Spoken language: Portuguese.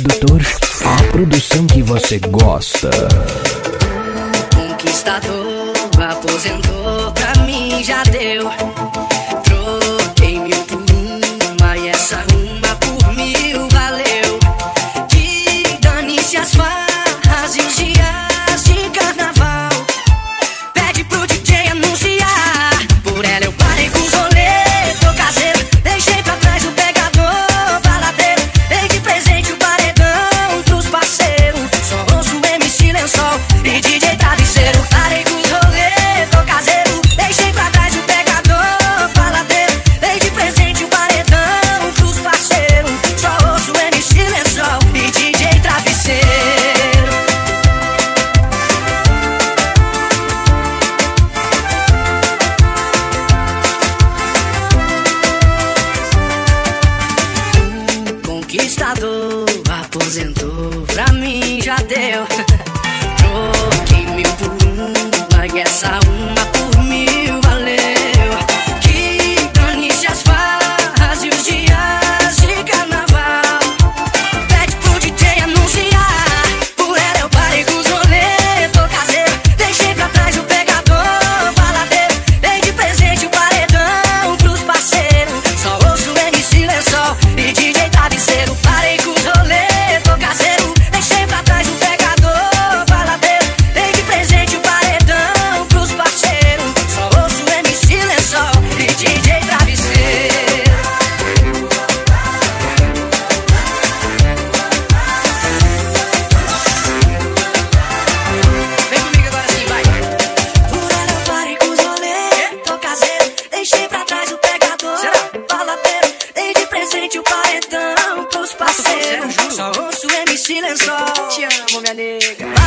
produtor, a produção que você gosta. Conquistador aposentou pra conquistador aposentou, pra mim já deu. Troquei-me por um, mas essa mete o paredão pros parceiros. Só ouço MC Lençol. Te amo, minha nega.